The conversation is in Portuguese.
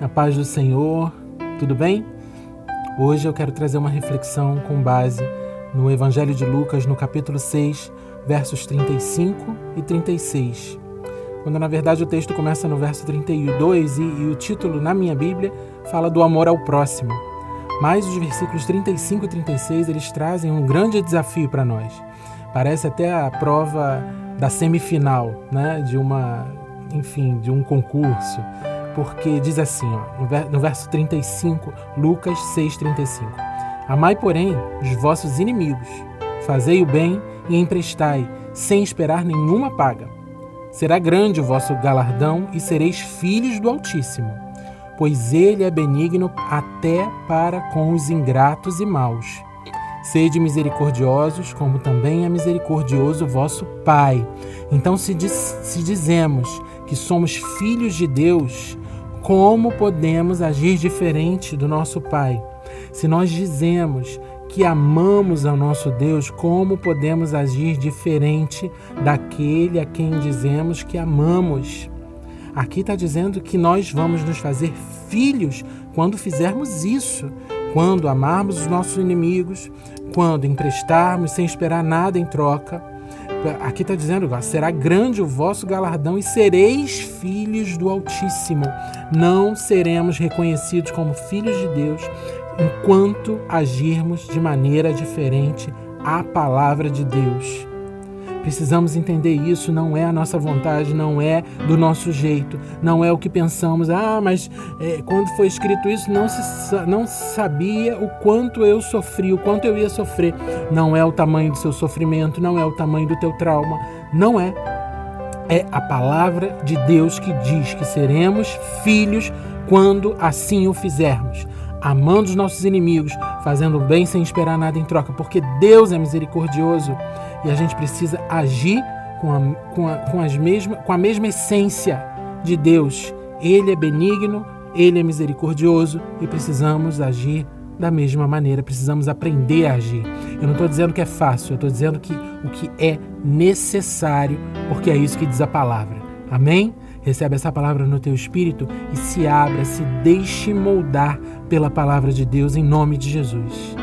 A paz do Senhor, tudo bem? Hoje eu quero trazer uma reflexão com base no Evangelho de Lucas, no capítulo 6, versos 35 e 36. Quando na verdade o texto começa no verso 32 e, e o título na minha Bíblia fala do amor ao próximo. Mas os versículos 35 e 36 eles trazem um grande desafio para nós. Parece até a prova da semifinal, né, de uma, enfim, de um concurso porque diz assim, ó, no verso 35, Lucas 6,35: Amai, porém, os vossos inimigos, fazei o bem e emprestai, sem esperar nenhuma paga. Será grande o vosso galardão e sereis filhos do Altíssimo, pois ele é benigno até para com os ingratos e maus. Sede misericordiosos, como também é misericordioso vosso Pai. Então, se, diz, se dizemos que somos filhos de Deus, como podemos agir diferente do nosso Pai? Se nós dizemos que amamos ao nosso Deus, como podemos agir diferente daquele a quem dizemos que amamos? Aqui está dizendo que nós vamos nos fazer filhos quando fizermos isso, quando amarmos os nossos inimigos, quando emprestarmos sem esperar nada em troca Aqui está dizendo, será grande o vosso galardão e sereis filhos do Altíssimo. Não seremos reconhecidos como filhos de Deus enquanto agirmos de maneira diferente à palavra de Deus. Precisamos entender isso, não é a nossa vontade, não é do nosso jeito, não é o que pensamos. Ah, mas é, quando foi escrito isso, não, se, não sabia o quanto eu sofri, o quanto eu ia sofrer. Não é o tamanho do seu sofrimento, não é o tamanho do teu trauma, não é. É a palavra de Deus que diz que seremos filhos quando assim o fizermos amando os nossos inimigos, fazendo o bem sem esperar nada em troca, porque Deus é misericordioso e a gente precisa agir com a, com a, com as mesma, com a mesma essência de Deus. Ele é benigno, ele é misericordioso e precisamos agir da mesma maneira, precisamos aprender a agir. Eu não estou dizendo que é fácil, eu estou dizendo que o que é necessário, porque é isso que diz a palavra. Amém? Recebe essa palavra no teu espírito e se abra, se deixe moldar pela palavra de Deus em nome de Jesus.